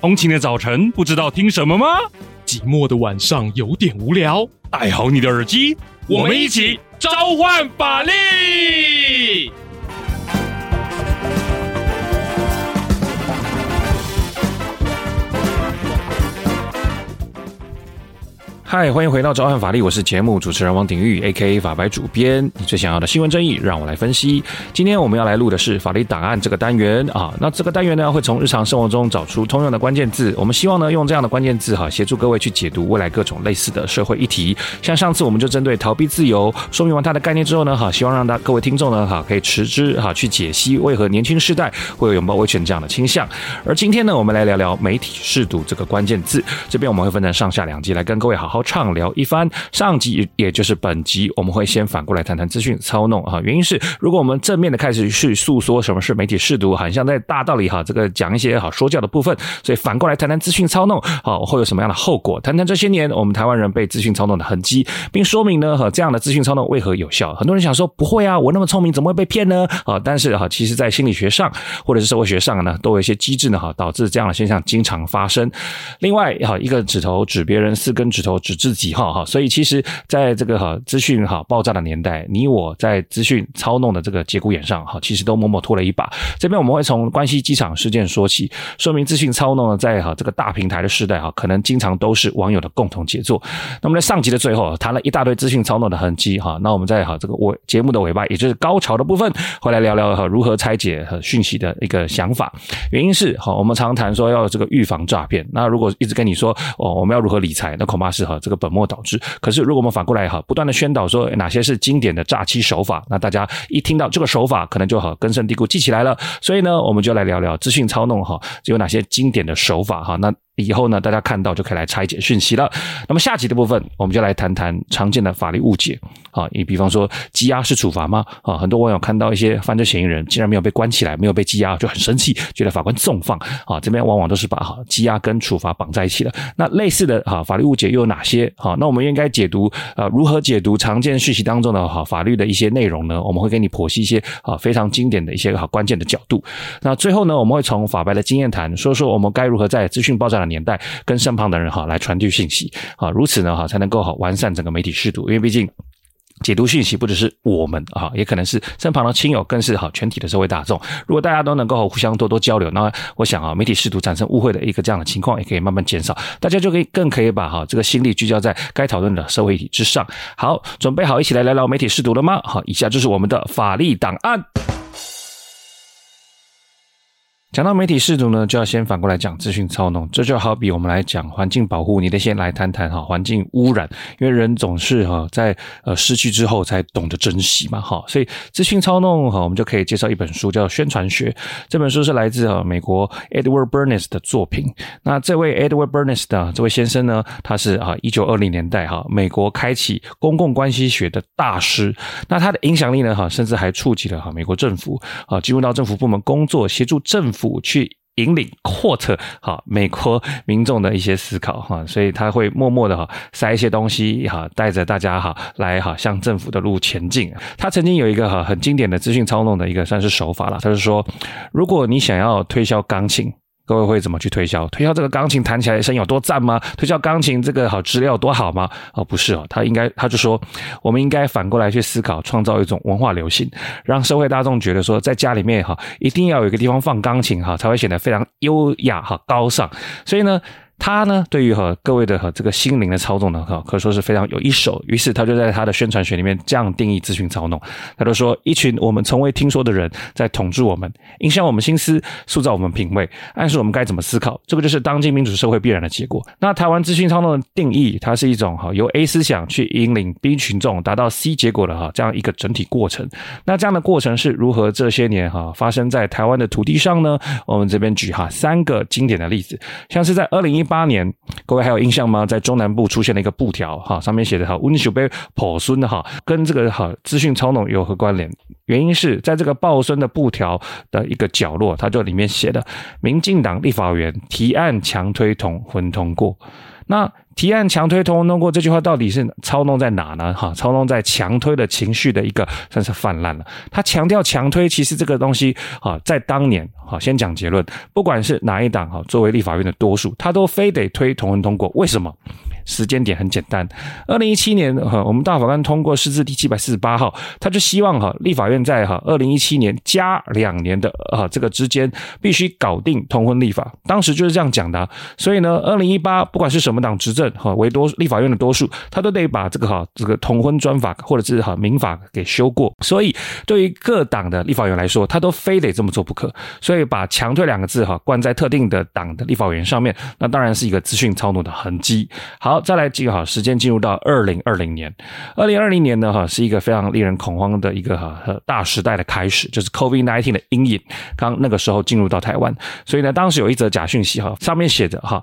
通勤的早晨不知道听什么吗？寂寞的晚上有点无聊，戴好你的耳机，我们一起召唤法力！嗨，欢迎回到召唤法力，我是节目主持人王鼎玉，A.K.A 法白主编。你最想要的新闻争议，让我来分析。今天我们要来录的是法律档案这个单元啊。那这个单元呢，会从日常生活中找出通用的关键字。我们希望呢，用这样的关键字哈，协助各位去解读未来各种类似的社会议题。像上次我们就针对逃避自由说明完它的概念之后呢，哈，希望让大各位听众呢，哈，可以持之哈去解析为何年轻世代会有拥抱威权这样的倾向。而今天呢，我们来聊聊媒体识读这个关键字。这边我们会分成上下两集来跟各位好好。畅聊一番，上集也就是本集，我们会先反过来谈谈资讯操弄啊。原因是，如果我们正面的开始去诉说什么是媒体试读，很像在大道理哈，这个讲一些好说教的部分，所以反过来谈谈资讯操弄，好会有什么样的后果？谈谈这些年我们台湾人被资讯操弄的痕迹，并说明呢哈这样的资讯操弄为何有效。很多人想说不会啊，我那么聪明，怎么会被骗呢？啊，但是哈，其实在心理学上或者是社会学上呢，都有一些机制呢哈，导致这样的现象经常发生。另外哈，一个指头指别人，四根指头指。自己哈哈，所以其实在这个哈资讯哈爆炸的年代，你我在资讯操弄的这个节骨眼上哈，其实都默默拖了一把。这边我们会从关西机场事件说起，说明资讯操弄呢，在哈这个大平台的时代哈，可能经常都是网友的共同杰作。那么在上集的最后谈了一大堆资讯操弄的痕迹哈，那我们在哈这个尾节目的尾巴，也就是高潮的部分，会来聊聊哈如何拆解和讯息的一个想法。原因是哈，我们常谈说要这个预防诈骗，那如果一直跟你说哦，我们要如何理财，那恐怕是哈这个。本末倒置。可是，如果我们反过来哈，不断的宣导说哪些是经典的诈欺手法，那大家一听到这个手法，可能就好根深蒂固记起来了。所以呢，我们就来聊聊资讯操弄哈，有哪些经典的手法哈？那。以后呢，大家看到就可以来拆解讯息了。那么下集的部分，我们就来谈谈常见的法律误解啊。你比方说，羁押是处罚吗？啊，很多网友看到一些犯罪嫌疑人竟然没有被关起来，没有被羁押，就很生气，觉得法官纵放啊。这边往往都是把哈羁押跟处罚绑在一起了。那类似的哈法律误解又有哪些？好，那我们应该解读啊，如何解读常见讯息当中的哈法律的一些内容呢？我们会给你剖析一些啊非常经典的一些好关键的角度。那最后呢，我们会从法白的经验谈，说说我们该如何在资讯爆炸的年代，跟身旁的人哈来传递信息啊，如此呢哈才能够好完善整个媒体视读，因为毕竟解读讯息不只是我们啊，也可能是身旁的亲友，更是哈全体的社会大众。如果大家都能够互相多多交流，那我想啊，媒体识读产生误会的一个这样的情况也可以慢慢减少，大家就可以更可以把哈这个心力聚焦在该讨论的社会议题之上。好，准备好一起来聊聊媒体识读了吗？好，以下就是我们的法律档案。讲到媒体识读呢，就要先反过来讲资讯操弄。这就好比我们来讲环境保护，你得先来谈谈哈环境污染，因为人总是哈在呃失去之后才懂得珍惜嘛哈。所以资讯操弄哈，我们就可以介绍一本书叫《宣传学》。这本书是来自哈美国 Edward Bernays 的作品。那这位 Edward Bernays 的这位先生呢，他是啊一九二零年代哈美国开启公共关系学的大师。那他的影响力呢哈，甚至还触及了哈美国政府啊，进入到政府部门工作，协助政府。府去引领扩特哈美国民众的一些思考哈，所以他会默默的哈塞一些东西哈，带着大家哈来哈向政府的路前进。他曾经有一个哈很经典的资讯操弄的一个算是手法了，他是说，如果你想要推销钢琴。各位会怎么去推销？推销这个钢琴弹起来声音有多赞吗？推销钢琴这个好质量有多好吗？哦，不是哦，他应该他就说，我们应该反过来去思考，创造一种文化流行，让社会大众觉得说，在家里面哈，一定要有一个地方放钢琴哈，才会显得非常优雅哈高尚。所以呢。他呢，对于和各位的和这个心灵的操纵呢，哈，可说是非常有一手。于是他就在他的宣传学里面这样定义资讯操弄。他就说，一群我们从未听说的人在统治我们，影响我们心思，塑造我们品味，暗示我们该怎么思考。这个就是当今民主社会必然的结果。那台湾资讯操弄的定义，它是一种哈由 A 思想去引领 B 群众达到 C 结果的哈这样一个整体过程。那这样的过程是如何这些年哈发生在台湾的土地上呢？我们这边举哈三个经典的例子，像是在二零一八年，各位还有印象吗？在中南部出现了一个布条，哈，上面写的哈“温秀杯破孙”哈，跟这个哈资讯操弄有何关联？原因是在这个报孙的布条的一个角落，它就里面写的“民进党立法委员提案强推同婚通过”。那提案强推同通过这句话到底是操弄在哪呢？哈，操弄在强推的情绪的一个算是泛滥了。他强调强推，其实这个东西啊，在当年哈，先讲结论，不管是哪一党哈，作为立法院的多数，他都非得推同文通过。为什么？时间点很简单，二零一七年哈，我们大法官通过释字第七百四十八号，他就希望哈，立法院在哈二零一七年加两年的啊这个之间必须搞定同婚立法，当时就是这样讲的。所以呢，二零一八不管是什么党执政哈，为多立法院的多数，他都得把这个哈这个同婚专法或者是哈民法给修过。所以对于各党的立法院来说，他都非得这么做不可。所以把强推两个字哈冠在特定的党的立法院上面，那当然是一个资讯操弄的痕迹。好。再来几个哈，时间进入到二零二零年，二零二零年呢哈是一个非常令人恐慌的一个哈大时代的开始，就是 COVID nineteen 的阴影，刚那个时候进入到台湾，所以呢当时有一则假讯息哈，上面写着哈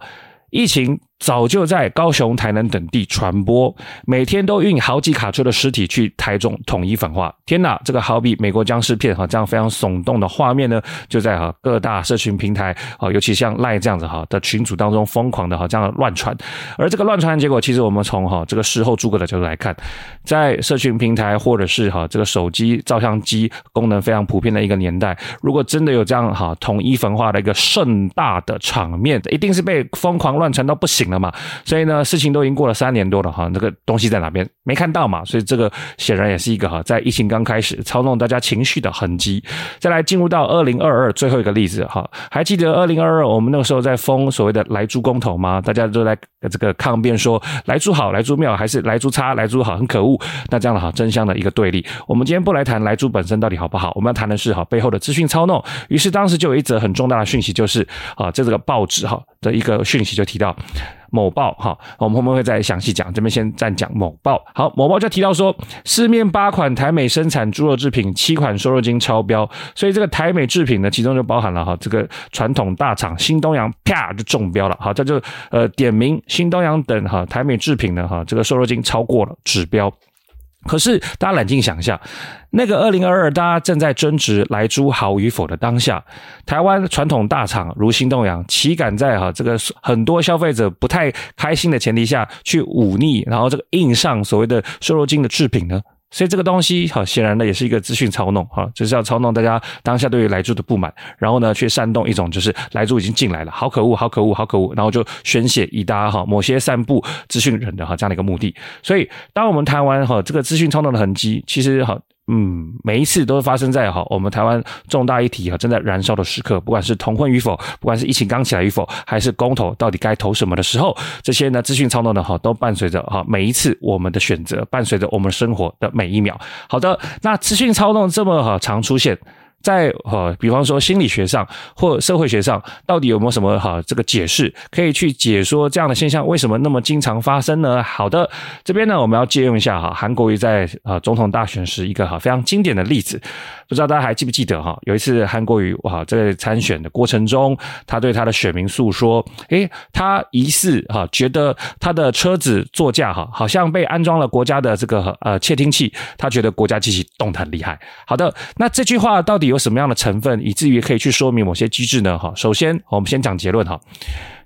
疫情。早就在高雄、台南等地传播，每天都运好几卡车的尸体去台中统一焚化。天哪，这个好比美国僵尸片哈，这样非常耸动的画面呢，就在哈各大社群平台啊，尤其像赖这样子哈的群组当中疯狂的哈这样乱传。而这个乱传结果，其实我们从哈这个事后诸葛的角度来看，在社群平台或者是哈这个手机照相机功能非常普遍的一个年代，如果真的有这样哈统一焚化的一个盛大的场面，一定是被疯狂乱传到不行了嘛，所以呢，事情都已经过了三年多了哈，那个东西在哪边没看到嘛？所以这个显然也是一个哈，在疫情刚开始操弄大家情绪的痕迹。再来进入到二零二二最后一个例子哈，还记得二零二二我们那个时候在封所谓的莱猪公投吗？大家都在这个抗辩说莱猪好，莱猪妙，还是莱猪差，莱猪好，很可恶。那这样的哈真相的一个对立。我们今天不来谈莱猪本身到底好不好，我们要谈的是哈背后的资讯操弄。于是当时就有一则很重大的讯息，就是啊，在这个报纸哈的一个讯息就提到。某报哈，我们后面会再详细讲，这边先暂讲某报。好，某报就提到说，市面八款台美生产猪肉制品，七款瘦肉精超标，所以这个台美制品呢，其中就包含了哈这个传统大厂新东阳，啪就中标了。好，这就呃点名新东阳等哈台美制品呢哈这个瘦肉精超过了指标。可是大家冷静想一下。那个二零二二，大家正在争执来猪好与否的当下，台湾传统大厂如新东洋，岂敢在哈这个很多消费者不太开心的前提下去忤逆，然后这个硬上所谓的瘦肉精的制品呢？所以这个东西哈，显然呢也是一个资讯操弄哈，就是要操弄大家当下对于来住的不满，然后呢去煽动一种就是来住已经进来了，好可恶，好可恶，好可恶，然后就宣泄以达哈某些散布资讯人的哈这样的一个目的。所以当我们谈完哈这个资讯操弄的痕迹，其实哈。嗯，每一次都是发生在哈我们台湾重大议题哈正在燃烧的时刻，不管是同婚与否，不管是疫情刚起来与否，还是公投到底该投什么的时候，这些呢资讯操弄的哈都伴随着哈每一次我们的选择，伴随着我们生活的每一秒。好的，那资讯操弄这么哈常出现。在哈，比方说心理学上或社会学上，到底有没有什么哈这个解释可以去解说这样的现象为什么那么经常发生呢？好的，这边呢我们要借用一下哈韩国瑜在啊总统大选时一个哈非常经典的例子，不知道大家还记不记得哈？有一次韩国瑜哇在参选的过程中，他对他的选民诉说，诶，他疑似哈觉得他的车子座驾哈好像被安装了国家的这个呃窃听器，他觉得国家机器动得很厉害。好的，那这句话到底有什么样的成分，以至于可以去说明某些机制呢？哈，首先我们先讲结论哈。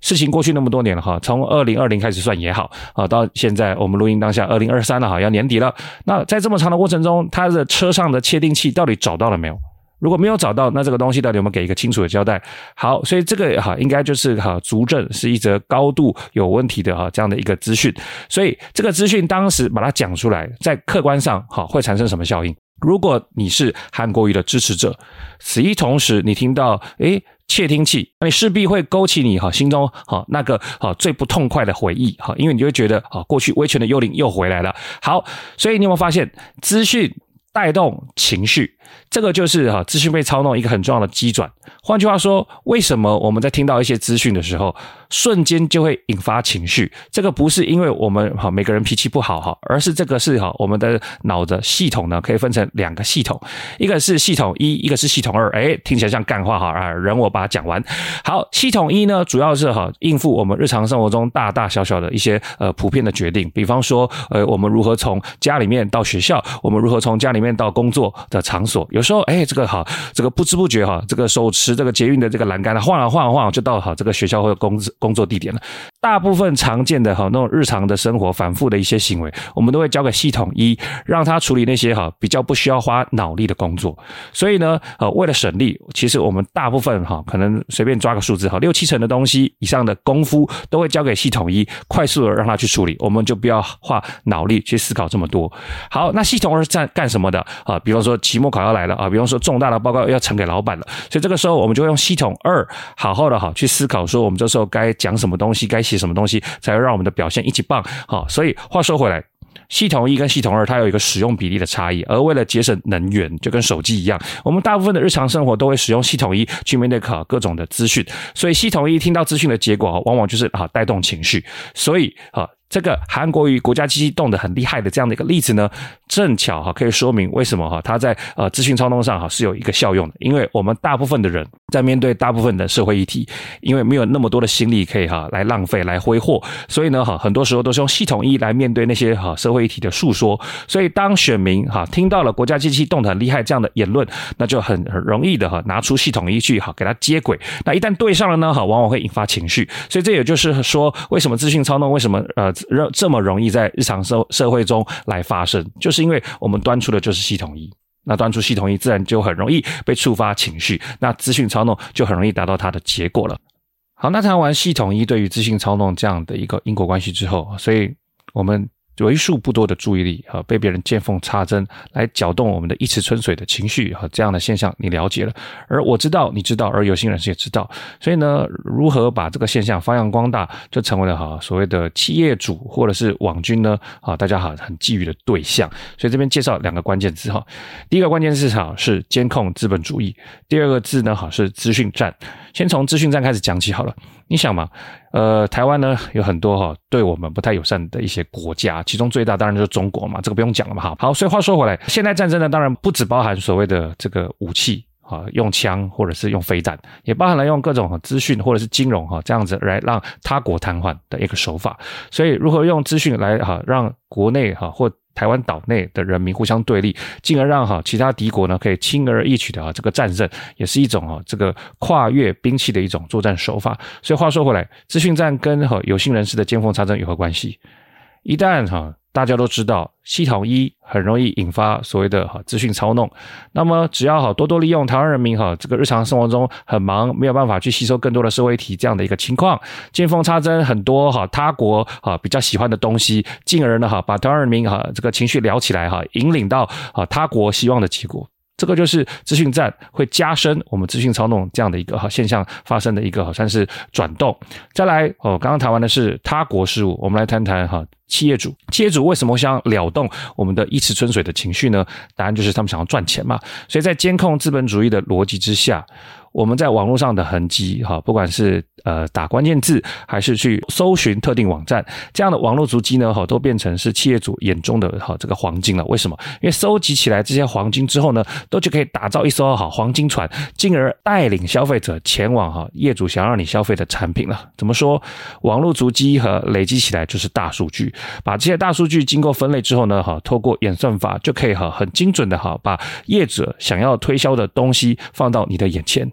事情过去那么多年了哈，从二零二零开始算也好啊，到现在我们录音当下二零二三了哈，要年底了。那在这么长的过程中，他的车上的窃听器到底找到了没有？如果没有找到，那这个东西到底有没有给一个清楚的交代？好，所以这个哈应该就是哈足证是一则高度有问题的哈这样的一个资讯。所以这个资讯当时把它讲出来，在客观上哈会产生什么效应？如果你是韩国瑜的支持者，此一同时你听到诶窃听器，那你势必会勾起你哈心中哈那个哈最不痛快的回忆哈，因为你就会觉得啊过去威权的幽灵又回来了。好，所以你有没有发现资讯带动情绪？这个就是哈资讯被操弄一个很重要的机转。换句话说，为什么我们在听到一些资讯的时候，瞬间就会引发情绪？这个不是因为我们哈每个人脾气不好哈，而是这个是哈我们的脑的系统呢可以分成两个系统，一个是系统一，一个是系统二。哎，听起来像干话哈啊，人我把它讲完。好，系统一呢主要是哈应付我们日常生活中大大小小的一些呃普遍的决定，比方说呃我们如何从家里面到学校，我们如何从家里面到工作的场所。有时候哎这个哈这个不知不觉哈这个手持这个捷运的这个栏杆呢晃啊晃啊晃就到哈这个学校或者工工作地点了。大部分常见的哈那种日常的生活反复的一些行为，我们都会交给系统一，让他处理那些哈比较不需要花脑力的工作。所以呢，呃，为了省力，其实我们大部分哈可能随便抓个数字哈，六七成的东西以上的功夫都会交给系统一，快速的让他去处理，我们就不要花脑力去思考这么多。好，那系统二是干干什么的啊？比方说期末考要来了啊，比方说重大的报告要呈给老板了，所以这个时候我们就用系统二好好的哈去思考说，我们这时候该讲什么东西，该。写什么东西才会让我们的表现一级棒？好，所以话说回来，系统一跟系统二它有一个使用比例的差异，而为了节省能源，就跟手机一样，我们大部分的日常生活都会使用系统一去面对考各种的资讯，所以系统一听到资讯的结果，往往就是啊带动情绪，所以啊。这个韩国瑜国家机器动得很厉害的这样的一个例子呢，正巧哈可以说明为什么哈它在呃资讯操弄上哈是有一个效用的，因为我们大部分的人在面对大部分的社会议题，因为没有那么多的心力可以哈来浪费来挥霍，所以呢哈很多时候都是用系统一来面对那些哈社会议题的诉说，所以当选民哈听到了国家机器动得很厉害这样的言论，那就很很容易的哈拿出系统一去哈给它接轨，那一旦对上了呢哈往往会引发情绪，所以这也就是说为什么资讯操弄为什么呃。这么容易在日常社社会中来发生，就是因为我们端出的就是系统一，那端出系统一，自然就很容易被触发情绪，那资讯操弄就很容易达到它的结果了。好，那谈完系统一对于资讯操弄这样的一个因果关系之后，所以我们。为数不多的注意力啊，被别人见缝插针来搅动我们的一池春水的情绪和这样的现象，你了解了，而我知道，你知道，而有心人士也知道，所以呢，如何把这个现象发扬光大，就成为了哈所谓的企业主或者是网军呢啊，大家哈很觊觎的对象。所以这边介绍两个关键字哈，第一个关键字哈是监控资本主义，第二个字呢哈是资讯战。先从资讯战开始讲起好了。你想嘛，呃，台湾呢有很多哈对我们不太友善的一些国家，其中最大当然就是中国嘛，这个不用讲了嘛。哈，好，所以话说回来，现代战争呢当然不只包含所谓的这个武器啊，用枪或者是用飞弹，也包含了用各种资讯或者是金融哈这样子来让他国瘫痪的一个手法。所以如何用资讯来哈让国内哈或台湾岛内的人民互相对立，进而让哈其他敌国呢可以轻而易举的啊这个战胜，也是一种啊这个跨越兵器的一种作战手法。所以话说回来，资讯战跟哈有心人士的见缝插针有何关系？一旦哈。大家都知道，系统一很容易引发所谓的哈资讯操弄。那么，只要哈多多利用台湾人民哈这个日常生活中很忙，没有办法去吸收更多的社会体这样的一个情况，见缝插针很多哈他国哈比较喜欢的东西，进而呢哈把台湾人民哈这个情绪聊起来哈，引领到啊他国希望的结果。这个就是资讯战会加深我们资讯操弄这样的一个哈现象发生的一个好像是转动。再来哦，刚刚谈完的是他国事务，我们来谈谈哈。企业主，企业主为什么想撩动我们的一池春水的情绪呢？答案就是他们想要赚钱嘛。所以在监控资本主义的逻辑之下，我们在网络上的痕迹，哈，不管是呃打关键字，还是去搜寻特定网站，这样的网络足迹呢，哈，都变成是企业主眼中的哈这个黄金了。为什么？因为收集起来这些黄金之后呢，都就可以打造一艘好黄金船，进而带领消费者前往哈业主想让你消费的产品了。怎么说？网络足迹和累积起来就是大数据。把这些大数据经过分类之后呢，哈，透过演算法就可以哈很精准的哈把业者想要推销的东西放到你的眼前。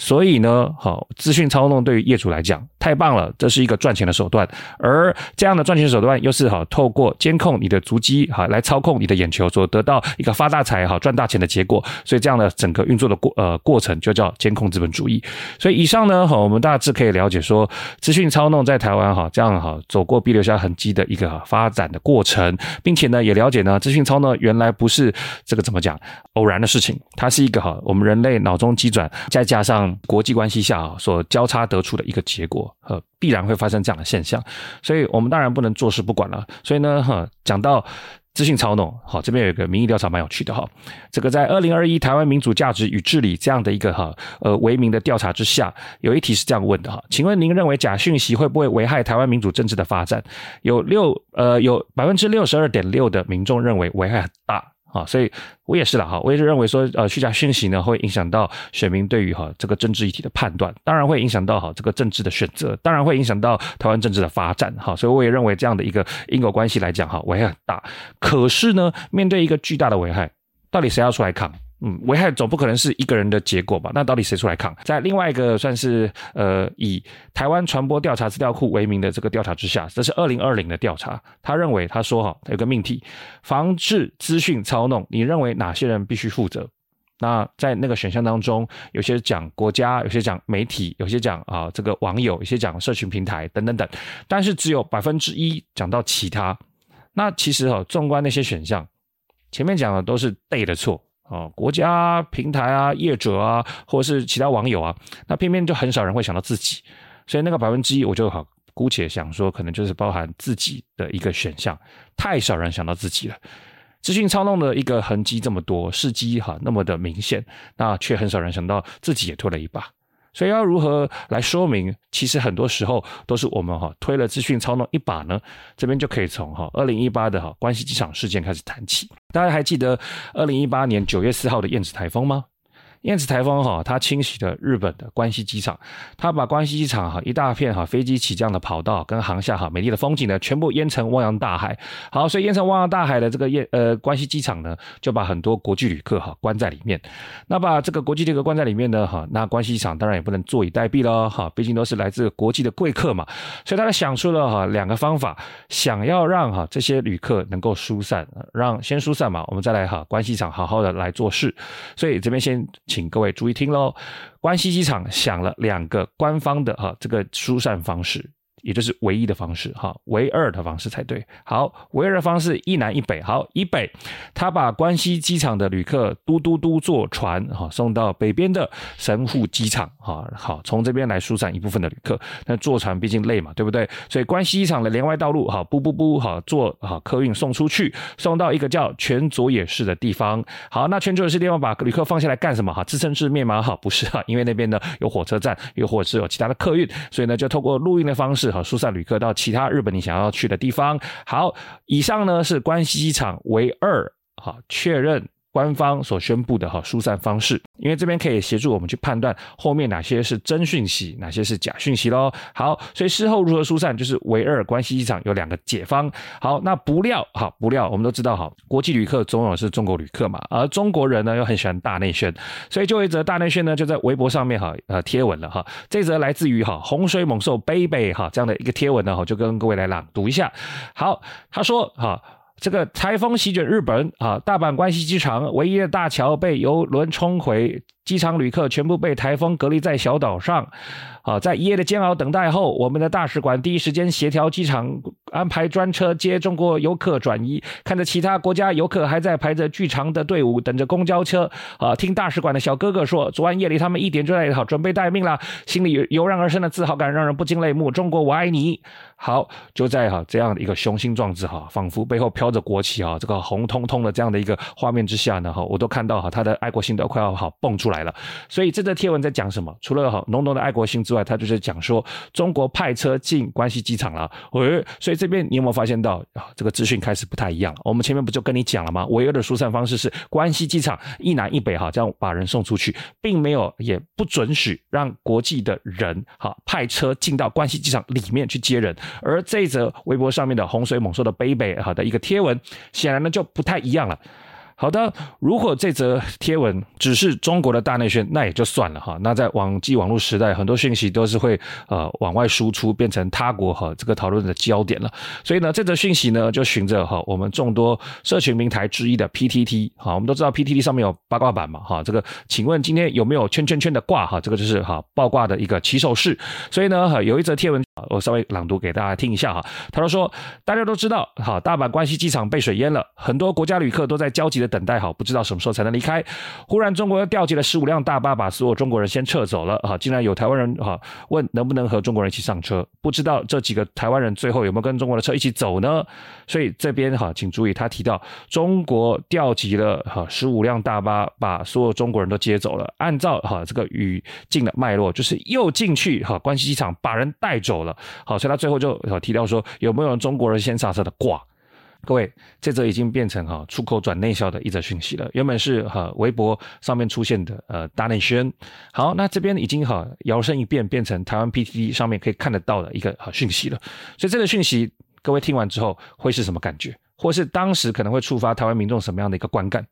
所以呢，好，资讯操弄对于业主来讲太棒了，这是一个赚钱的手段。而这样的赚钱手段又是好透过监控你的足迹，哈，来操控你的眼球，所得到一个发大财、哈赚大钱的结果。所以这样的整个运作的过呃过程就叫监控资本主义。所以以上呢，哈，我们大致可以了解说，资讯操弄在台湾哈这样哈走过必留下痕迹的一个发展的过程，并且呢也了解呢，资讯操弄原来不是这个怎么讲偶然的事情，它是一个哈我们人类脑中机转再加上。国际关系下啊，所交叉得出的一个结果，呃，必然会发生这样的现象，所以我们当然不能坐视不管了。所以呢，哈，讲到资讯操弄，好，这边有一个民意调查蛮有趣的哈，这个在二零二一台湾民主价值与治理这样的一个哈呃为名的调查之下，有一题是这样问的哈，请问您认为假讯息会不会危害台湾民主政治的发展？有六呃有百分之六十二点六的民众认为危害很大。啊，所以我也是啦哈，我也是认为说，呃，虚假讯息呢会影响到选民对于哈这个政治议题的判断，当然会影响到哈这个政治的选择，当然会影响到台湾政治的发展哈，所以我也认为这样的一个因果关系来讲哈，危害很大。可是呢，面对一个巨大的危害，到底谁要出来扛？嗯，危害总不可能是一个人的结果吧？那到底谁出来扛？在另外一个算是呃以台湾传播调查资料库为名的这个调查之下，这是二零二零的调查。他认为他说哈，有个命题，防治资讯操弄，你认为哪些人必须负责？那在那个选项当中，有些讲国家，有些讲媒体，有些讲啊这个网友，有些讲社群平台等等等，但是只有百分之一讲到其他。那其实哈，纵观那些选项，前面讲的都是对的错。哦，国家、平台啊、业者啊，或者是其他网友啊，那偏偏就很少人会想到自己，所以那个百分之一，我就好姑且想说，可能就是包含自己的一个选项，太少人想到自己了。资讯操弄的一个痕迹这么多，事迹哈那么的明显，那却很少人想到自己也拖了一把。所以要如何来说明？其实很多时候都是我们哈推了资讯操弄一把呢。这边就可以从哈二零一八的哈关西机场事件开始谈起。大家还记得二零一八年九月四号的燕子台风吗？燕子台风哈，它侵袭了日本的关西机场，它把关西机场哈一大片哈飞机起降的跑道跟航厦哈美丽的风景呢，全部淹成汪洋大海。好，所以淹成汪洋大海的这个燕呃关西机场呢，就把很多国际旅客哈关在里面。那把这个国际旅客关在里面呢哈，那关西机场当然也不能坐以待毙了哈，毕竟都是来自国际的贵客嘛。所以他想出了哈两个方法，想要让哈这些旅客能够疏散，让先疏散嘛，我们再来哈关西机场好好的来做事。所以这边先。请各位注意听喽，关西机场想了两个官方的哈这个疏散方式。也就是唯一的方式，哈，唯二的方式才对。好，唯二的方式一南一北。好，以北，他把关西机场的旅客嘟嘟嘟坐船，哈，送到北边的神户机场，哈，好，从这边来疏散一部分的旅客。那坐船毕竟累嘛，对不对？所以关西机场的连外道路，哈，不不不，哈，坐哈客运送出去，送到一个叫泉佐野市的地方。好，那泉佐野市地方把旅客放下来干什么？哈，自生自灭吗？哈，不是哈，因为那边呢有火车站，又或者是有其他的客运，所以呢就透过陆运的方式。好，疏散旅客到其他日本你想要去的地方。好，以上呢是关西机场为二好确认。官方所宣布的哈疏散方式，因为这边可以协助我们去判断后面哪些是真讯息，哪些是假讯息喽。好，所以事后如何疏散，就是唯二关西机场有两个解方。好，那不料哈不料，我们都知道哈，国际旅客总有是中国旅客嘛，而中国人呢又很喜欢大内宣，所以就一则大内宣呢就在微博上面哈呃贴文了哈。这则来自于哈洪水猛兽 baby 哈这样的一个贴文呢哈，就跟各位来朗读一下。好，他说哈。这个台风席卷日本啊，大阪关西机场唯一的大桥被游轮冲毁。机场旅客全部被台风隔离在小岛上，啊，在一夜的煎熬等待后，我们的大使馆第一时间协调机场安排专车接中国游客转移。看着其他国家游客还在排着巨长的队伍等着公交车，啊，听大使馆的小哥哥说，昨晚夜里他们一点就在好准备待命了，心里油然而生的自豪感让人不禁泪目。中国我爱你。好，就在哈这样的一个雄心壮志哈，仿佛背后飘着国旗哈，这个红彤彤的这样的一个画面之下呢哈，我都看到哈他的爱国心都快要好蹦出来。来了，所以这则贴文在讲什么？除了好浓浓的爱国心之外，他就是讲说中国派车进关西机场了。喂，所以这边你有没有发现到啊？这个资讯开始不太一样了。我们前面不就跟你讲了吗？唯一的疏散方式是关西机场一南一北哈，这样把人送出去，并没有也不准许让国际的人哈派车进到关西机场里面去接人。而这则微博上面的洪水猛兽的 baby 哈的一个贴文，显然呢就不太一样了。好的，如果这则贴文只是中国的大内宣，那也就算了哈。那在网际网络时代，很多讯息都是会呃往外输出，变成他国哈这个讨论的焦点了。所以呢，这则讯息呢就循着哈我们众多社群平台之一的 PTT 哈，我们都知道 PTT 上面有八卦版嘛哈。这个请问今天有没有圈圈圈的卦哈？这个就是哈爆卦的一个起手式。所以呢，哈有一则贴文，我稍微朗读给大家听一下哈。他说说大家都知道哈，大阪关西机场被水淹了，很多国家旅客都在焦急的。等待好，不知道什么时候才能离开。忽然，中国又调集了十五辆大巴，把所有中国人先撤走了。哈，竟然有台湾人哈问能不能和中国人一起上车？不知道这几个台湾人最后有没有跟中国的车一起走呢？所以这边哈，请注意，他提到中国调集了哈十五辆大巴，把所有中国人都接走了。按照哈这个语境的脉络，就是又进去哈关西机场把人带走了。好，所以他最后就提到说有没有中国人先刹车的挂？各位，这则已经变成哈出口转内销的一则讯息了。原本是哈微博上面出现的呃大内宣，好，那这边已经哈摇身一变，变成台湾 PTT 上面可以看得到的一个讯息了。所以这个讯息，各位听完之后会是什么感觉？或是当时可能会触发台湾民众什么样的一个观感？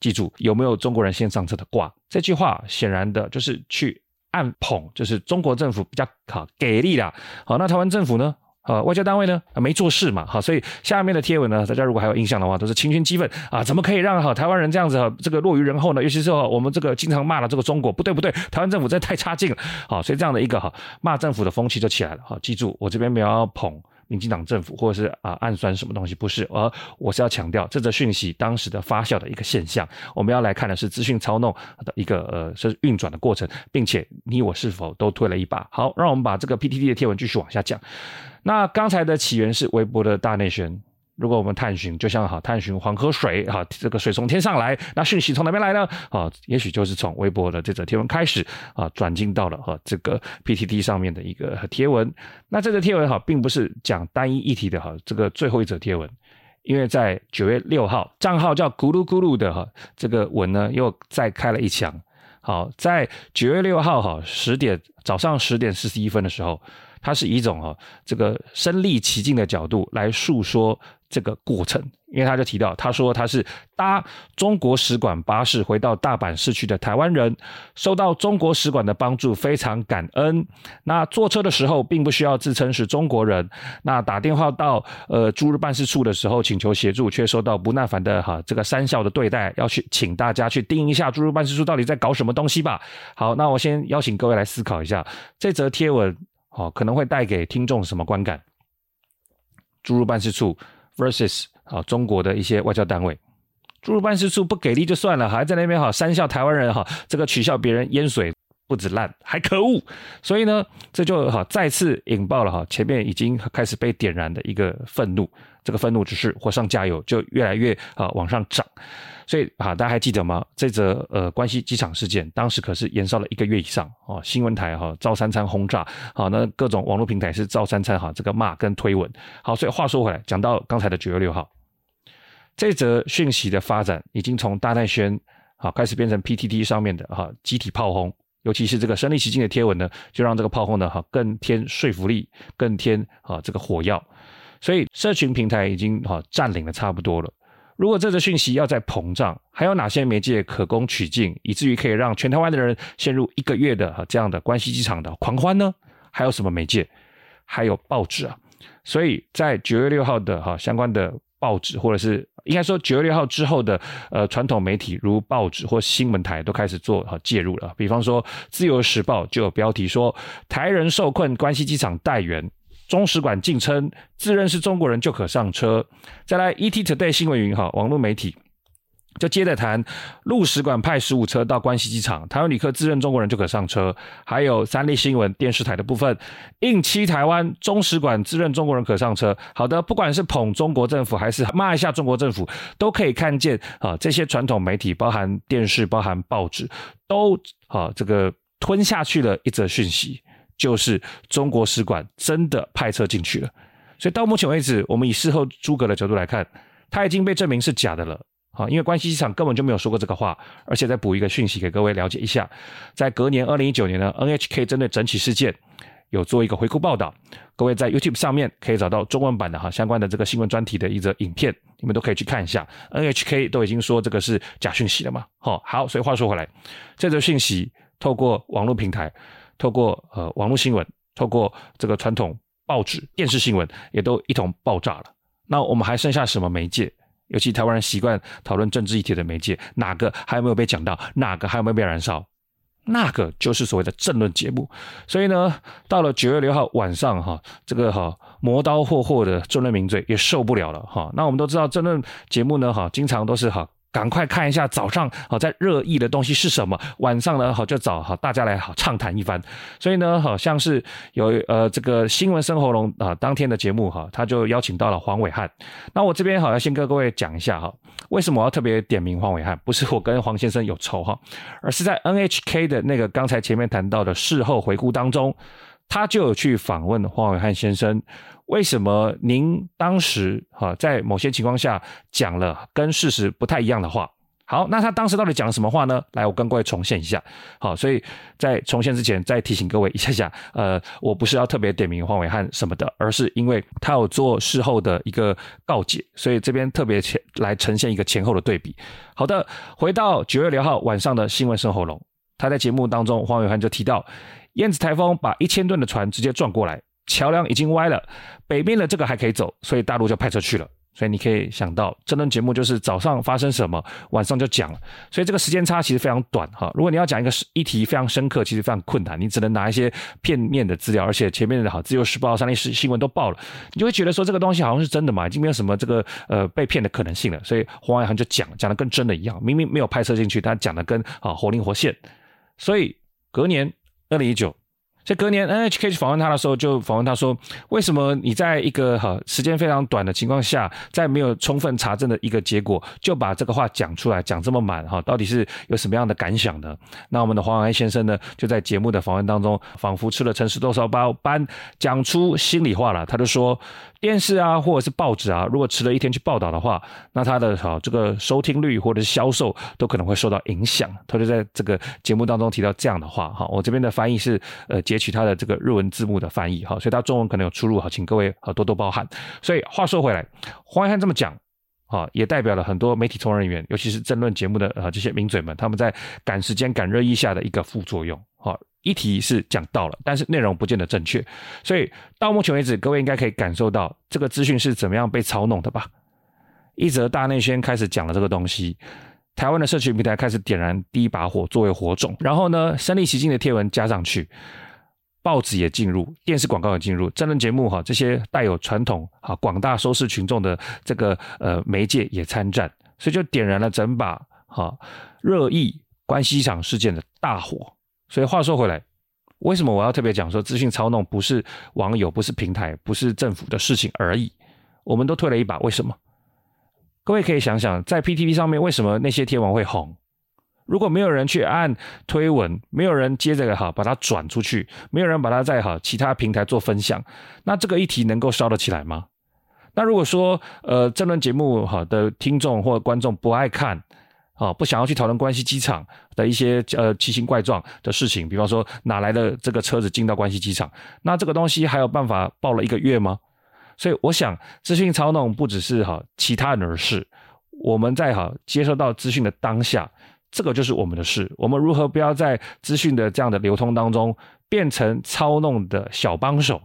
记住有没有中国人先上车的挂？这句话显然的就是去暗捧，就是中国政府比较好给力啦。好，那台湾政府呢？呃，外交单位呢没做事嘛，好，所以下面的贴文呢，大家如果还有印象的话，都是情绪激愤啊，怎么可以让哈台湾人这样子哈，这个落于人后呢？尤其是我们这个经常骂了这个中国，不对不对，台湾政府真的太差劲了，好，所以这样的一个哈骂政府的风气就起来了，好，记住我这边没有要捧。民进党政府，或者是啊暗算什么东西，不是，而我是要强调这则讯息当时的发酵的一个现象。我们要来看的是资讯操弄的一个呃是运转的过程，并且你我是否都推了一把。好，让我们把这个 PTT 的贴文继续往下讲。那刚才的起源是微博的大内宣。如果我们探寻，就像哈探寻黄河水哈，这个水从天上来，那讯息从哪边来呢？啊，也许就是从微博的这则贴文开始啊，转进到了哈这个 PTT 上面的一个贴文。那这个贴文哈，并不是讲单一议题的哈，这个最后一则贴文，因为在九月六号，账号叫咕噜咕噜的哈，这个文呢又再开了一枪。好，在九月六号哈十点早上十点四十一分的时候，它是一种哈这个身历其境的角度来述说。这个过程，因为他就提到，他说他是搭中国使馆巴士回到大阪市区的台湾人，受到中国使馆的帮助，非常感恩。那坐车的时候，并不需要自称是中国人。那打电话到呃驻日办事处的时候，请求协助，却受到不耐烦的哈这个三笑的对待。要去请大家去盯一下驻日办事处到底在搞什么东西吧。好，那我先邀请各位来思考一下这则贴文，好，可能会带给听众什么观感？驻日办事处。Versus 啊，中国的一些外交单位，驻日办事处不给力就算了，还在那边好，三笑台湾人哈，这个取笑别人淹水不止烂，还可恶，所以呢，这就哈再次引爆了哈前面已经开始被点燃的一个愤怒，这个愤怒只是火上加油，就越来越啊往上涨。所以啊，大家还记得吗？这则呃关西机场事件，当时可是延烧了一个月以上啊。新闻台哈照三餐轰炸，好，那各种网络平台是照三餐哈这个骂跟推文。好，所以话说回来，讲到刚才的九月六号，这则讯息的发展，已经从大内宣好开始变成 PTT 上面的哈集体炮轰，尤其是这个身历其境的贴文呢，就让这个炮轰呢哈更添说服力，更添啊这个火药。所以社群平台已经哈占领的差不多了。如果这则讯息要再膨胀，还有哪些媒介可供取径，以至于可以让全台湾的人陷入一个月的哈这样的关西机场的狂欢呢？还有什么媒介？还有报纸啊！所以在九月六号的哈相关的报纸，或者是应该说九月六号之后的呃传统媒体，如报纸或新闻台都开始做哈介入了。比方说《自由时报》就有标题说：“台人受困关西机场待援。”中使馆竟称自认是中国人就可上车。再来，ET Today 新闻云哈网络媒体就接着谈陆使馆派十五车到关西机场，台湾旅客自认中国人就可上车。还有三立新闻电视台的部分，应期台湾中使馆自认中国人可上车。好的，不管是捧中国政府还是骂一下中国政府，都可以看见啊，这些传统媒体，包含电视、包含报纸，都啊这个吞下去了一则讯息。就是中国使馆真的派车进去了，所以到目前为止，我们以事后诸葛的角度来看，他已经被证明是假的了。好，因为关西机场根本就没有说过这个话，而且再补一个讯息给各位了解一下，在隔年二零一九年呢，NHK 针对整起事件有做一个回顾报道，各位在 YouTube 上面可以找到中文版的哈相关的这个新闻专题的一则影片，你们都可以去看一下。NHK 都已经说这个是假讯息了嘛？好，好，所以话说回来，这则讯息透过网络平台。透过呃网络新闻，透过这个传统报纸、电视新闻，也都一同爆炸了。那我们还剩下什么媒介？尤其台湾人习惯讨论政治议题的媒介，哪个还有没有被讲到？哪个还有没有被燃烧？那个就是所谓的政论节目。所以呢，到了九月六号晚上哈，这个哈磨刀霍霍的政论名嘴也受不了了哈。那我们都知道政论节目呢哈，经常都是哈。赶快看一下早上好在热议的东西是什么，晚上呢好就找好大家来好畅谈一番。所以呢，好像是有呃这个新闻生活龙啊，当天的节目哈，他就邀请到了黄伟汉。那我这边好要先跟各位讲一下哈，为什么我要特别点名黄伟汉？不是我跟黄先生有仇哈，而是在 NHK 的那个刚才前面谈到的事后回顾当中，他就有去访问黄伟汉先生。为什么您当时哈在某些情况下讲了跟事实不太一样的话？好，那他当时到底讲了什么话呢？来，我跟各位重现一下。好，所以在重现之前，再提醒各位一下下。呃，我不是要特别点名黄伟汉什么的，而是因为他有做事后的一个告解，所以这边特别前来呈现一个前后的对比。好的，回到九月六号晚上的新闻生活龙，他在节目当中，黄伟汉就提到，燕子台风把一千吨的船直接撞过来，桥梁已经歪了，北边的这个还可以走，所以大陆就派车去了。所以你可以想到，这轮节目就是早上发生什么，晚上就讲了。所以这个时间差其实非常短哈。如果你要讲一个议题非常深刻，其实非常困难，你只能拿一些片面的资料，而且前面的哈《自由时报》、三立新闻都报了，你就会觉得说这个东西好像是真的嘛，已经没有什么这个呃被骗的可能性了。所以黄暐瀚就讲讲的跟真的一样，明明没有拍摄进去，他讲的跟啊活灵活现。所以隔年二零一九。在隔年，NHK 去访问他的时候，就访问他说：“为什么你在一个哈时间非常短的情况下，在没有充分查证的一个结果，就把这个话讲出来，讲这么满哈？到底是有什么样的感想呢？”那我们的黄安先生呢，就在节目的访问当中，仿佛吃了诚实豆烧包般讲出心里话了。他就说。电视啊，或者是报纸啊，如果迟了一天去报道的话，那他的好这个收听率或者是销售都可能会受到影响。他就在这个节目当中提到这样的话哈，我这边的翻译是呃截取他的这个日文字幕的翻译哈，所以他中文可能有出入哈，请各位多多包涵。所以话说回来，黄暐瀚这么讲啊，也代表了很多媒体从业人员，尤其是政论节目的啊这些名嘴们，他们在赶时间赶热议下的一个副作用哈。议题是讲到了，但是内容不见得正确，所以到目前为止，各位应该可以感受到这个资讯是怎么样被操弄的吧？一则大内宣开始讲了这个东西，台湾的社群平台开始点燃第一把火作为火种，然后呢，身历其境的贴文加上去，报纸也进入，电视广告也进入，政论节目哈，这些带有传统哈广大收视群众的这个呃媒介也参战，所以就点燃了整把哈热议关系机场事件的大火。所以话说回来，为什么我要特别讲说资讯操弄不是网友、不是平台、不是政府的事情而已？我们都退了一把，为什么？各位可以想想，在 PTT 上面为什么那些天王会红？如果没有人去按推文，没有人接着哈把它转出去，没有人把它在哈其他平台做分享，那这个议题能够烧得起来吗？那如果说呃这轮节目哈的听众或观众不爱看？啊，不想要去讨论关西机场的一些呃奇形怪状的事情，比方说哪来的这个车子进到关西机场？那这个东西还有办法报了一个月吗？所以我想，资讯操弄不只是哈其他人的事，我们在哈接收到资讯的当下，这个就是我们的事。我们如何不要在资讯的这样的流通当中变成操弄的小帮手？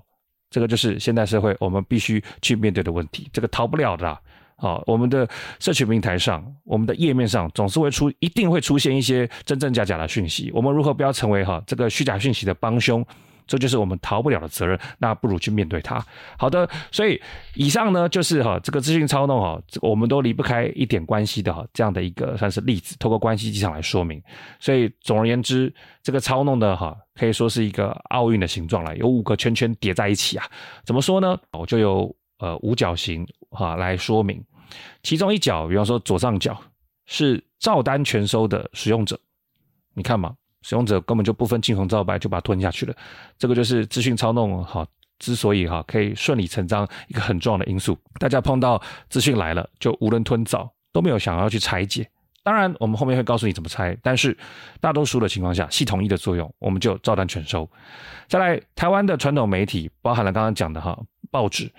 这个就是现代社会我们必须去面对的问题，这个逃不了的啊。好，我们的社群平台上，我们的页面上，总是会出，一定会出现一些真真假假的讯息。我们如何不要成为哈这个虚假讯息的帮凶？这就是我们逃不了的责任。那不如去面对它。好的，所以以上呢，就是哈这个资讯操弄哈，我们都离不开一点关系的哈这样的一个算是例子，透过关系机场来说明。所以总而言之，这个操弄的哈可以说是一个奥运的形状了，有五个圈圈叠在一起啊。怎么说呢？我就有。呃，五角形哈来说明，其中一角，比方说左上角是照单全收的使用者，你看嘛，使用者根本就不分青红皂白就把它吞下去了，这个就是资讯操弄哈，之所以哈可以顺理成章一个很重要的因素，大家碰到资讯来了就囫囵吞枣，都没有想要去拆解。当然，我们后面会告诉你怎么拆，但是大多数的情况下，系统一的作用，我们就照单全收。再来，台湾的传统媒体包含了刚刚讲的哈报纸。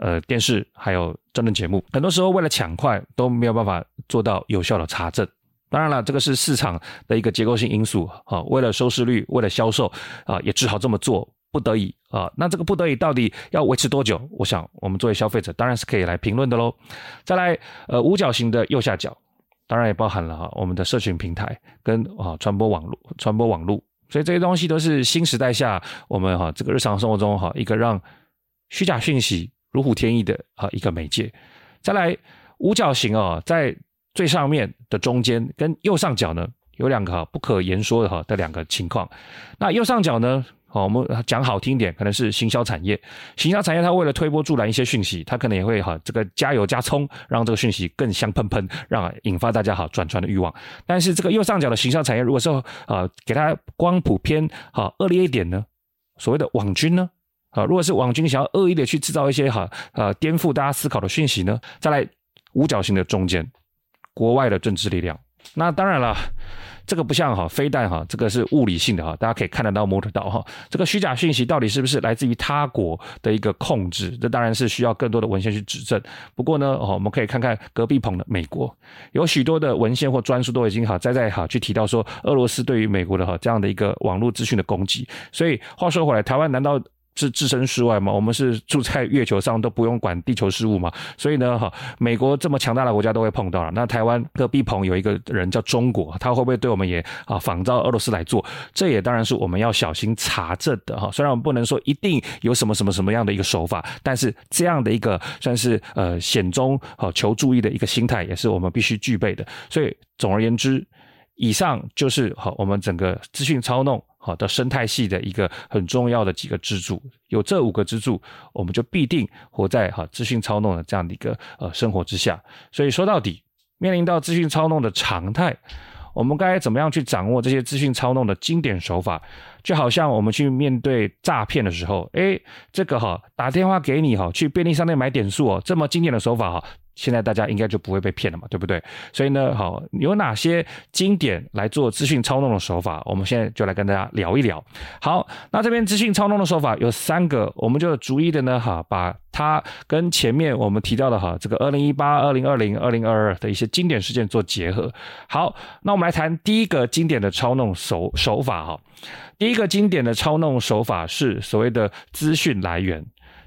呃，电视还有真人节目，很多时候为了抢快都没有办法做到有效的查证。当然了，这个是市场的一个结构性因素啊。为了收视率，为了销售啊，也只好这么做，不得已啊。那这个不得已到底要维持多久？我想我们作为消费者当然是可以来评论的喽。再来，呃，五角形的右下角，当然也包含了哈我们的社群平台跟啊传播网络、传播网络。所以这些东西都是新时代下我们哈这个日常生活中哈一个让虚假讯息。如虎添翼的啊一个媒介，再来五角形啊，在最上面的中间跟右上角呢，有两个哈不可言说的哈的两个情况。那右上角呢，好，我们讲好听点，可能是行销产业。行销产业它为了推波助澜一些讯息，它可能也会哈这个加油加葱，让这个讯息更香喷喷，让引发大家哈转传的欲望。但是这个右上角的行销产业，如果说啊给它光谱偏哈恶劣一点呢，所谓的网军呢？啊，如果是网军想要恶意的去制造一些哈呃颠覆大家思考的讯息呢，再来五角形的中间，国外的政治力量那当然了。这个不像哈飞弹哈，这个是物理性的哈，大家可以看得到摸得到哈。这个虚假讯息到底是不是来自于他国的一个控制？这当然是需要更多的文献去指证。不过呢，哦，我们可以看看隔壁棚的美国，有许多的文献或专书都已经哈在在哈去提到说，俄罗斯对于美国的哈这样的一个网络资讯的攻击。所以话说回来，台湾难道？是置身事外嘛？我们是住在月球上，都不用管地球事务嘛？所以呢，哈，美国这么强大的国家都会碰到了。那台湾隔壁棚有一个人叫中国，他会不会对我们也啊仿照俄罗斯来做？这也当然是我们要小心查证的哈。虽然我们不能说一定有什么什么什么样的一个手法，但是这样的一个算是呃险中好求注意的一个心态，也是我们必须具备的。所以总而言之，以上就是好我们整个资讯操弄。好的生态系的一个很重要的几个支柱，有这五个支柱，我们就必定活在哈资讯操弄的这样的一个呃生活之下。所以说到底，面临到资讯操弄的常态，我们该怎么样去掌握这些资讯操弄的经典手法？就好像我们去面对诈骗的时候，诶，这个哈打电话给你哈，去便利商店买点数哦，这么经典的手法哈。现在大家应该就不会被骗了嘛，对不对？所以呢，好，有哪些经典来做资讯操弄的手法？我们现在就来跟大家聊一聊。好，那这边资讯操弄的手法有三个，我们就逐一的呢，哈，把它跟前面我们提到的哈，这个二零一八、二零二零、二零二二的一些经典事件做结合。好，那我们来谈第一个经典的操弄手手法哈。第一个经典的操弄手法是所谓的资讯来源。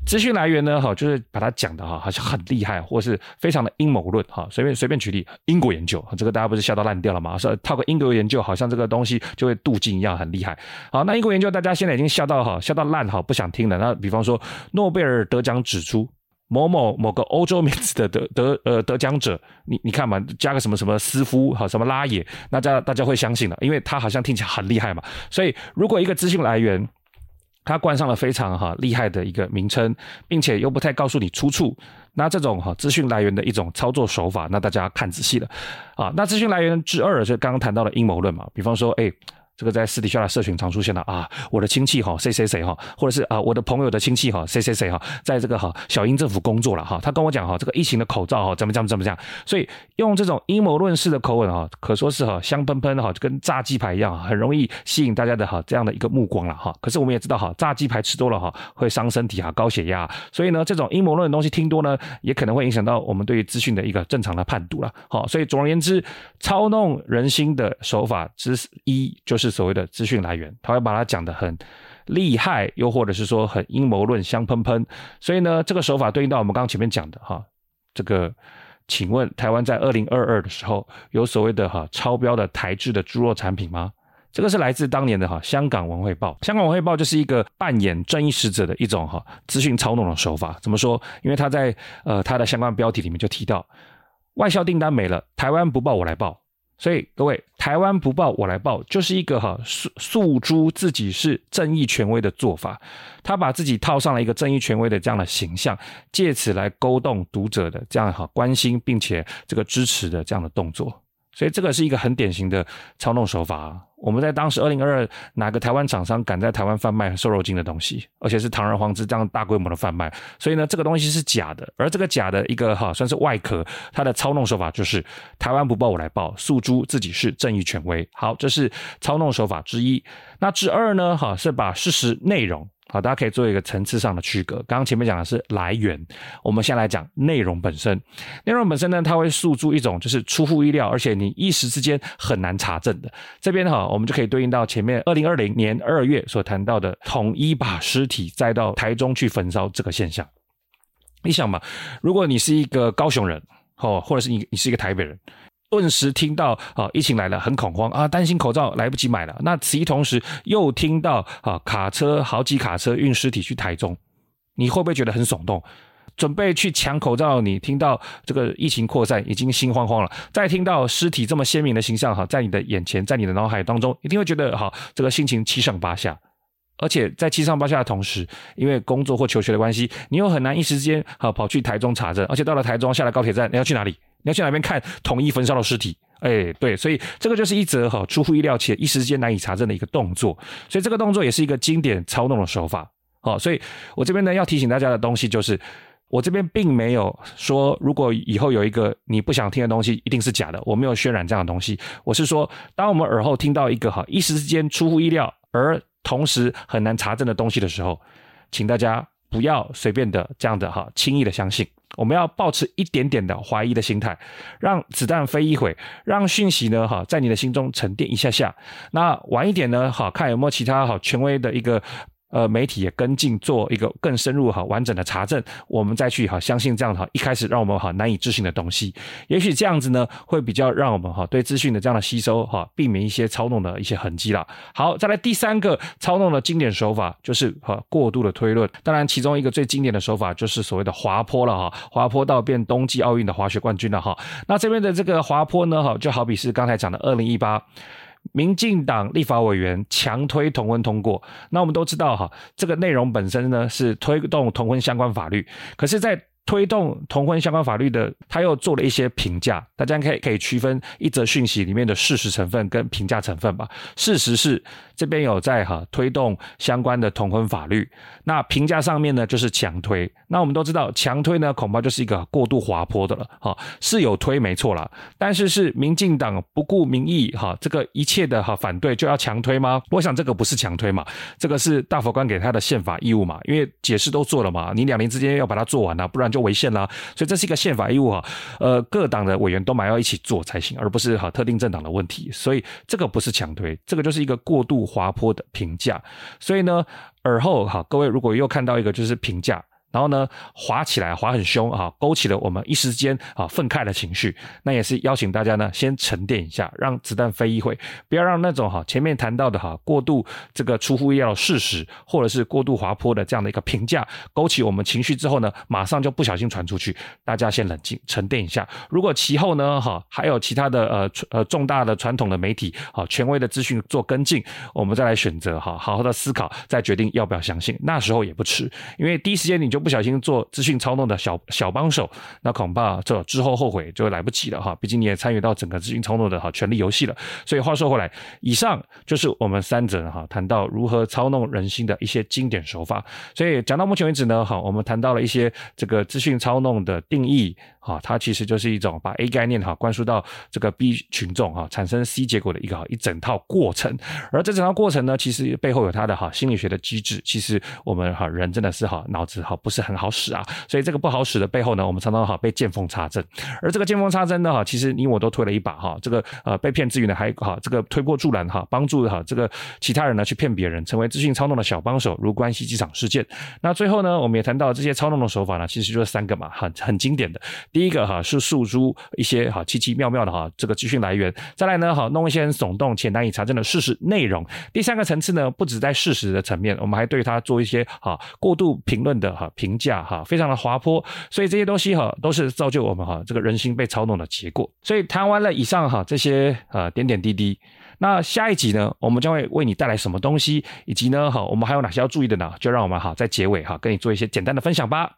资讯来源呢，哈，就是把它讲的哈，好像很厉害，或是非常的阴谋论，哈，随便随便举例，英国研究，这个大家不是笑到烂掉了吗？说套个英国研究，好像这个东西就会镀金一样，很厉害。好，那英国研究大家现在已经笑到哈，笑到烂哈，不想听了。那比方说，诺贝尔得奖指出某某某个欧洲名字的得得呃得奖者，你你看嘛，加个什么什么斯夫，哈，什么拉也，那大家大家会相信了，因为他好像听起来很厉害嘛。所以如果一个资讯来源，他冠上了非常哈厉害的一个名称，并且又不太告诉你出处，那这种哈资讯来源的一种操作手法，那大家看仔细了啊。那资讯来源之二就刚刚谈到了阴谋论嘛，比方说，哎。这个在私底下的社群常出现的啊，我的亲戚哈谁谁谁哈，或者是啊我的朋友的亲戚哈谁谁谁哈，在这个哈小英政府工作了哈，他跟我讲哈这个疫情的口罩哈怎么怎么怎么讲，所以用这种阴谋论式的口吻哈，可说是哈香喷喷哈，就跟炸鸡排一样，很容易吸引大家的哈这样的一个目光了哈。可是我们也知道哈，炸鸡排吃多了哈会伤身体哈，高血压，所以呢这种阴谋论的东西听多呢，也可能会影响到我们对于资讯的一个正常的判读了。好，所以总而言之，操弄人心的手法之一就是。是所谓的资讯来源，他会把它讲得很厉害，又或者是说很阴谋论、香喷喷。所以呢，这个手法对应到我们刚刚前面讲的哈，这个，请问台湾在二零二二的时候有所谓的哈超标的台制的猪肉产品吗？这个是来自当年的哈香港文汇报。香港文汇报就是一个扮演正义使者的一种哈资讯操弄的手法。怎么说？因为他在呃他的相关标题里面就提到，外销订单没了，台湾不报我来报。所以各位，台湾不报我来报，就是一个哈诉诉诸自己是正义权威的做法。他把自己套上了一个正义权威的这样的形象，借此来勾动读者的这样哈关心，并且这个支持的这样的动作。所以这个是一个很典型的操弄手法啊。我们在当时二零二二，哪个台湾厂商敢在台湾贩卖瘦肉精的东西，而且是堂而皇之这样大规模的贩卖？所以呢，这个东西是假的。而这个假的一个哈，算是外壳，它的操弄手法就是台湾不报我来报，诉诸自己是正义权威。好，这是操弄手法之一。那之二呢？哈，是把事实内容。好，大家可以做一个层次上的区隔。刚刚前面讲的是来源，我们先来讲内容本身。内容本身呢，它会诉诸一种就是出乎意料，而且你一时之间很难查证的。这边哈，我们就可以对应到前面二零二零年二月所谈到的统一把尸体载到台中去焚烧这个现象。你想嘛，如果你是一个高雄人，哦，或者是你你是一个台北人。顿时听到啊，疫情来了，很恐慌啊，担心口罩来不及买了。那此同时，又听到啊，卡车好几卡车运尸体去台中，你会不会觉得很耸动？准备去抢口罩，你听到这个疫情扩散，已经心慌慌了。再听到尸体这么鲜明的形象哈，在你的眼前，在你的脑海当中，一定会觉得哈，这个心情七上八下。而且在七上八下的同时，因为工作或求学的关系，你又很难一时间好跑去台中查证。而且到了台中，下了高铁站，你要去哪里？你要去哪边看统一焚烧的尸体？哎，对，所以这个就是一则哈出乎意料且一时间难以查证的一个动作。所以这个动作也是一个经典操弄的手法。好，所以我这边呢要提醒大家的东西就是，我这边并没有说，如果以后有一个你不想听的东西，一定是假的。我没有渲染这样的东西。我是说，当我们耳后听到一个哈一时之间出乎意料，而同时很难查证的东西的时候，请大家不要随便的这样的哈轻易的相信。我们要保持一点点的怀疑的心态，让子弹飞一会，让讯息呢哈在你的心中沉淀一下下。那晚一点呢，好看有没有其他好权威的一个。呃，媒体也跟进做一个更深入哈完整的查证，我们再去哈相信这样哈一开始让我们哈难以置信的东西，也许这样子呢会比较让我们哈对资讯的这样的吸收哈避免一些操弄的一些痕迹了。好，再来第三个操弄的经典手法就是哈过度的推论，当然其中一个最经典的手法就是所谓的滑坡了哈，滑坡到变冬季奥运的滑雪冠军了哈。那这边的这个滑坡呢哈就好比是刚才讲的二零一八。民进党立法委员强推同婚通过，那我们都知道哈，这个内容本身呢是推动同婚相关法律，可是，在推动同婚相关法律的，他又做了一些评价，大家可以可以区分一则讯息里面的事实成分跟评价成分吧。事实是这边有在哈推动相关的同婚法律，那评价上面呢就是强推。那我们都知道强推呢恐怕就是一个过度滑坡的了，哈是有推没错啦，但是是民进党不顾民意哈，这个一切的哈反对就要强推吗？我想这个不是强推嘛，这个是大法官给他的宪法义务嘛，因为解释都做了嘛，你两年之间要把它做完啊，不然。就违宪啦，所以这是一个宪法义务哈，呃，各党的委员都蛮要一起做才行，而不是哈特定政党的问题，所以这个不是强推，这个就是一个过度滑坡的评价，所以呢，尔后哈，各位如果又看到一个就是评价。然后呢，滑起来滑很凶啊，勾起了我们一时间啊愤慨的情绪。那也是邀请大家呢，先沉淀一下，让子弹飞一会，不要让那种哈前面谈到的哈过度这个出乎意料的事实，或者是过度滑坡的这样的一个评价，勾起我们情绪之后呢，马上就不小心传出去。大家先冷静，沉淀一下。如果其后呢，哈还有其他的呃呃重大的传统的媒体啊权威的资讯做跟进，我们再来选择哈好好的思考，再决定要不要相信。那时候也不迟，因为第一时间你就。不小心做资讯操弄的小小帮手，那恐怕这之后后悔就来不及了哈。毕竟你也参与到整个资讯操弄的哈权力游戏了。所以话说回来，以上就是我们三者哈谈到如何操弄人心的一些经典手法。所以讲到目前为止呢，哈，我们谈到了一些这个资讯操弄的定义哈，它其实就是一种把 A 概念哈灌输到这个 B 群众哈，产生 C 结果的一个一整套过程。而这整套过程呢，其实背后有它的哈心理学的机制。其实我们哈人真的是哈脑子哈不。是很好使啊，所以这个不好使的背后呢，我们常常哈被见缝插针，而这个见缝插针呢哈，其实你我都推了一把哈，这个呃被骗资源的还哈这个推波助澜哈，帮助哈这个其他人呢去骗别人，成为资讯操弄的小帮手，如关系机场事件。那最后呢，我们也谈到这些操弄的手法呢，其实就是三个嘛，很很经典的。第一个哈是诉诸一些哈奇奇妙妙的哈这个资讯来源，再来呢哈弄一些耸动且难以查证的事实内容。第三个层次呢，不止在事实的层面，我们还对它做一些哈过度评论的哈。评价哈，非常的滑坡，所以这些东西哈，都是造就我们哈这个人心被操弄的结果。所以谈完了以上哈这些呃点点滴滴，那下一集呢，我们将会为你带来什么东西，以及呢哈，我们还有哪些要注意的呢？就让我们哈在结尾哈跟你做一些简单的分享吧。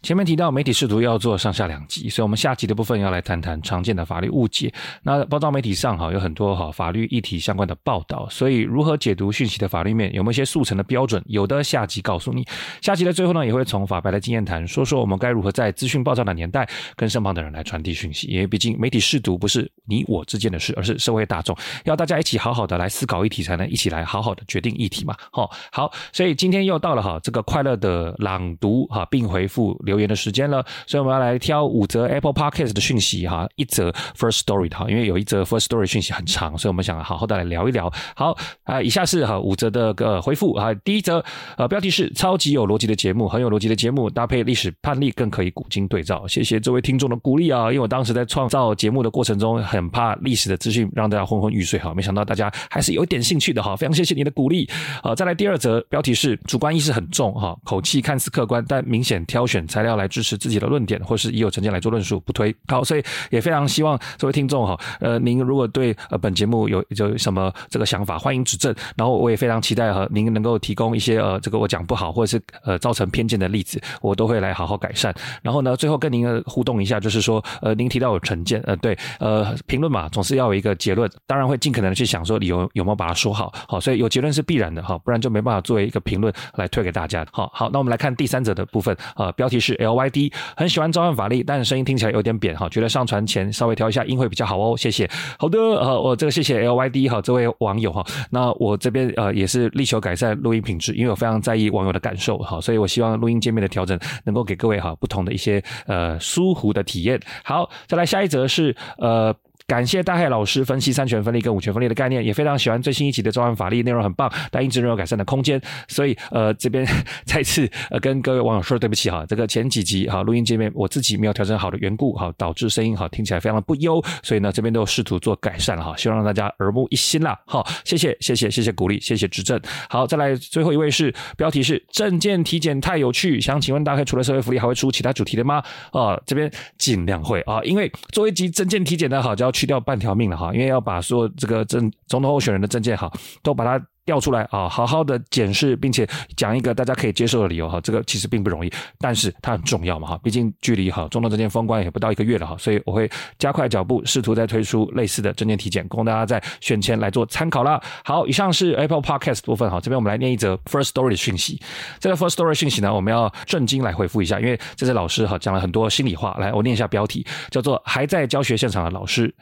前面提到媒体试图要做上下两集，所以我们下集的部分要来谈谈常见的法律误解。那报道媒体上哈有很多哈法律议题相关的报道，所以如何解读讯息的法律面，有没有一些速成的标准？有的下集告诉你。下集的最后呢，也会从法白的经验谈，说说我们该如何在资讯爆炸的年代，跟身旁的人来传递讯息。因为毕竟媒体试读不是你我之间的事，而是社会大众要大家一起好好的来思考议题，才能一起来好好的决定议题嘛。好，好，所以今天又到了哈这个快乐的朗读哈并回复。留言的时间了，所以我们要来挑五则 Apple Podcast 的讯息哈，一则 First Story 哈，因为有一则 First Story 讯息很长，所以我们想好好的来聊一聊。好啊，以下是哈五则的个回复啊，第一则呃标题是超级有逻辑的节目，很有逻辑的节目，搭配历史判例更可以古今对照。谢谢这位听众的鼓励啊，因为我当时在创造节目的过程中，很怕历史的资讯让大家昏昏欲睡哈，没想到大家还是有一点兴趣的哈，非常谢谢你的鼓励。好，再来第二则标题是主观意识很重哈，口气看似客观，但明显挑选才。材料来支持自己的论点，或是已有成见来做论述，不推。好，所以也非常希望这位听众哈，呃，您如果对呃本节目有有什么这个想法，欢迎指正。然后我也非常期待哈，您能够提供一些呃这个我讲不好或者是呃造成偏见的例子，我都会来好好改善。然后呢，最后跟您互动一下，就是说呃您提到有成见，呃对，呃评论嘛总是要有一个结论，当然会尽可能的去想说你有有没有把它说好，好，所以有结论是必然的哈，不然就没办法作为一个评论来推给大家。好好，那我们来看第三者的部分啊，标题是是 LYD，很喜欢召唤法力，但声音听起来有点扁哈，觉得上传前稍微调一下音会比较好哦，谢谢。好的，呃，我这个谢谢 LYD 哈，这位网友哈，那我这边呃也是力求改善录音品质，因为我非常在意网友的感受哈，所以我希望录音界面的调整能够给各位哈不同的一些呃舒服的体验。好，再来下一则是呃。感谢大海老师分析三权分立跟五权分立的概念，也非常喜欢最新一集的召唤法力，内容很棒，但一直仍有改善的空间。所以呃，这边再次呃跟各位网友说对不起哈，这个前几集哈录音界面我自己没有调整好的缘故哈，导致声音哈听起来非常的不优，所以呢这边都有试图做改善了哈，希望让大家耳目一新啦。好，谢谢谢谢谢谢鼓励，谢谢指正。好，再来最后一位是标题是证件体检太有趣，想请问大概除了社会福利还会出其他主题的吗？啊，这边尽量会啊，因为做一集证件体检的好就要去掉半条命了哈，因为要把所有这个政总统候选人的证件哈，都把它。调出来啊，好好的检视，并且讲一个大家可以接受的理由哈，这个其实并不容易，但是它很重要嘛哈，毕竟距离哈总统政见封关也不到一个月了哈，所以我会加快脚步，试图再推出类似的政见体检，供大家在选前来做参考啦。好，以上是 Apple Podcast 部分哈，这边我们来念一则 First Story 的讯息。这个 First Story 讯息呢，我们要正经来回复一下，因为这是老师哈讲了很多心里话，来我念一下标题，叫做还在教学现场的老师。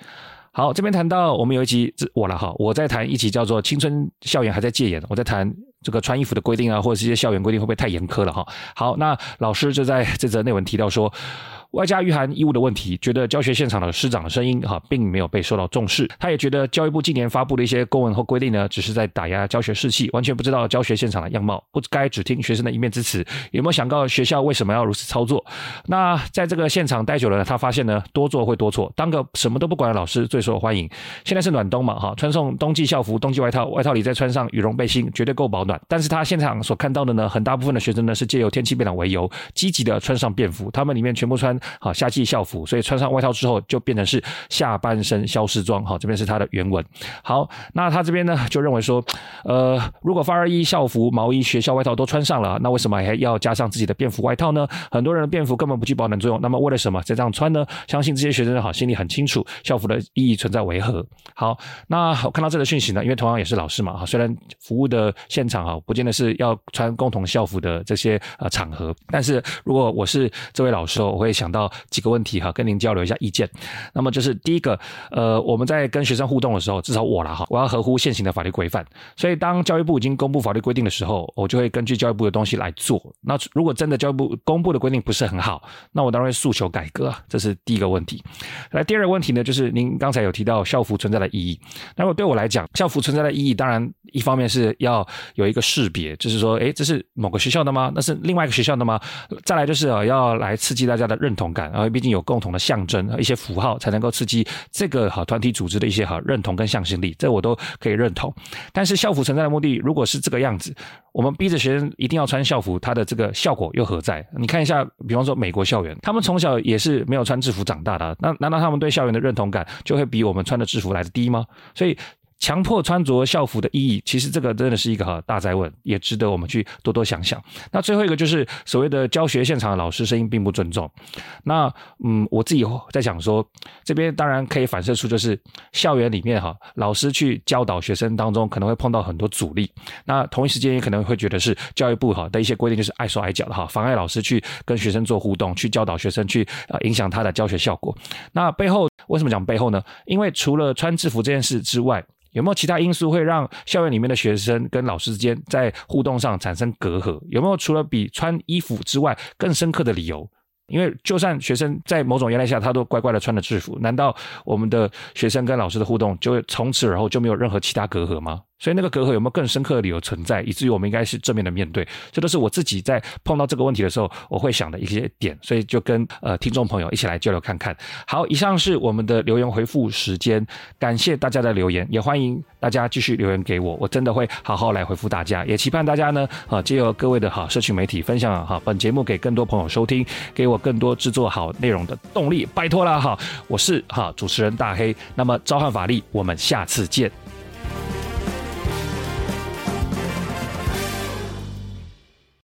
好，这边谈到我们有一集我了哈，我在谈一集叫做《青春校园还在戒严》，我在谈这个穿衣服的规定啊，或者是一些校园规定会不会太严苛了哈。好，那老师就在这则内文提到说。外加御寒衣物的问题，觉得教学现场的师长的声音哈，并没有被受到重视。他也觉得教育部近年发布的一些公文或规定呢，只是在打压教学士气，完全不知道教学现场的样貌，不该只听学生的一面之词。有没有想到学校为什么要如此操作？那在这个现场待久了呢，他发现呢，多做会多错，当个什么都不管的老师最受欢迎。现在是暖冬嘛哈，穿送冬季校服、冬季外套，外套里再穿上羽绒背心，绝对够保暖。但是他现场所看到的呢，很大部分的学生呢，是借由天气变冷为由，积极的穿上便服，他们里面全部穿好夏季校服，所以穿上外套之后就变成是下半身消失装。好，这边是他的原文。好，那他这边呢就认为说，呃，如果发热衣、校服、毛衣、学校外套都穿上了，那为什么还要加上自己的便服外套呢？很多人的便服根本不具保暖作用，那么为了什么再这样穿呢？相信这些学生好心里很清楚，校服的意义存在为何。好，那我看到这个讯息呢，因为同样也是老师嘛，哈，虽然服务的现场哈，不见得是要穿共同校服的这些呃场合，但是如果我是这位老师，我会想到几个问题哈，跟您交流一下意见。那么就是第一个，呃，我们在跟学生互动的时候，至少我了哈，我要合乎现行的法律规范。所以当教育部已经公布法律规定的时候，我就会根据教育部的东西来做。那如果真的教育部公布的规定不是很好，那我当然会诉求改革。这是第一个问题。来，第二个问题呢，就是您刚才有提到校服存在的意义。那么对我来讲，校服存在的意义，当然一方面是要有一个识别，就是说，诶，这是某个学校的吗？那是另外一个学校的吗？再来就是啊，要来刺激大家的认同感，然后毕竟有共同的象征一些符号，才能够刺激这个好团体组织的一些好认同跟向心力，这我都可以认同。但是校服存在的目的，如果是这个样子，我们逼着学生一定要穿校服，它的这个效果又何在？你看一下，比方说美国校园，他们从小也是没有穿制服长大的，那难道他们对校园的认同感就会比我们穿的制服来的低吗？所以。强迫穿着校服的意义，其实这个真的是一个哈大哉问，也值得我们去多多想想。那最后一个就是所谓的教学现场的老师声音并不尊重。那嗯，我自己在想说，这边当然可以反射出就是校园里面哈老师去教导学生当中可能会碰到很多阻力。那同一时间也可能会觉得是教育部哈的一些规定就是碍手碍脚的哈，妨碍老师去跟学生做互动，去教导学生，去呃影响他的教学效果。那背后为什么讲背后呢？因为除了穿制服这件事之外，有没有其他因素会让校园里面的学生跟老师之间在互动上产生隔阂？有没有除了比穿衣服之外更深刻的理由？因为就算学生在某种压力下，他都乖乖的穿着制服，难道我们的学生跟老师的互动就会从此而后就没有任何其他隔阂吗？所以那个隔阂有没有更深刻的理由存在，以至于我们应该是正面的面对？这都是我自己在碰到这个问题的时候，我会想的一些点。所以就跟呃听众朋友一起来交流看看。好，以上是我们的留言回复时间，感谢大家的留言，也欢迎大家继续留言给我，我真的会好好来回复大家。也期盼大家呢，啊，借由各位的好社群媒体分享好本节目给更多朋友收听，给我更多制作好内容的动力，拜托了哈。我是哈主持人大黑，那么召唤法力，我们下次见。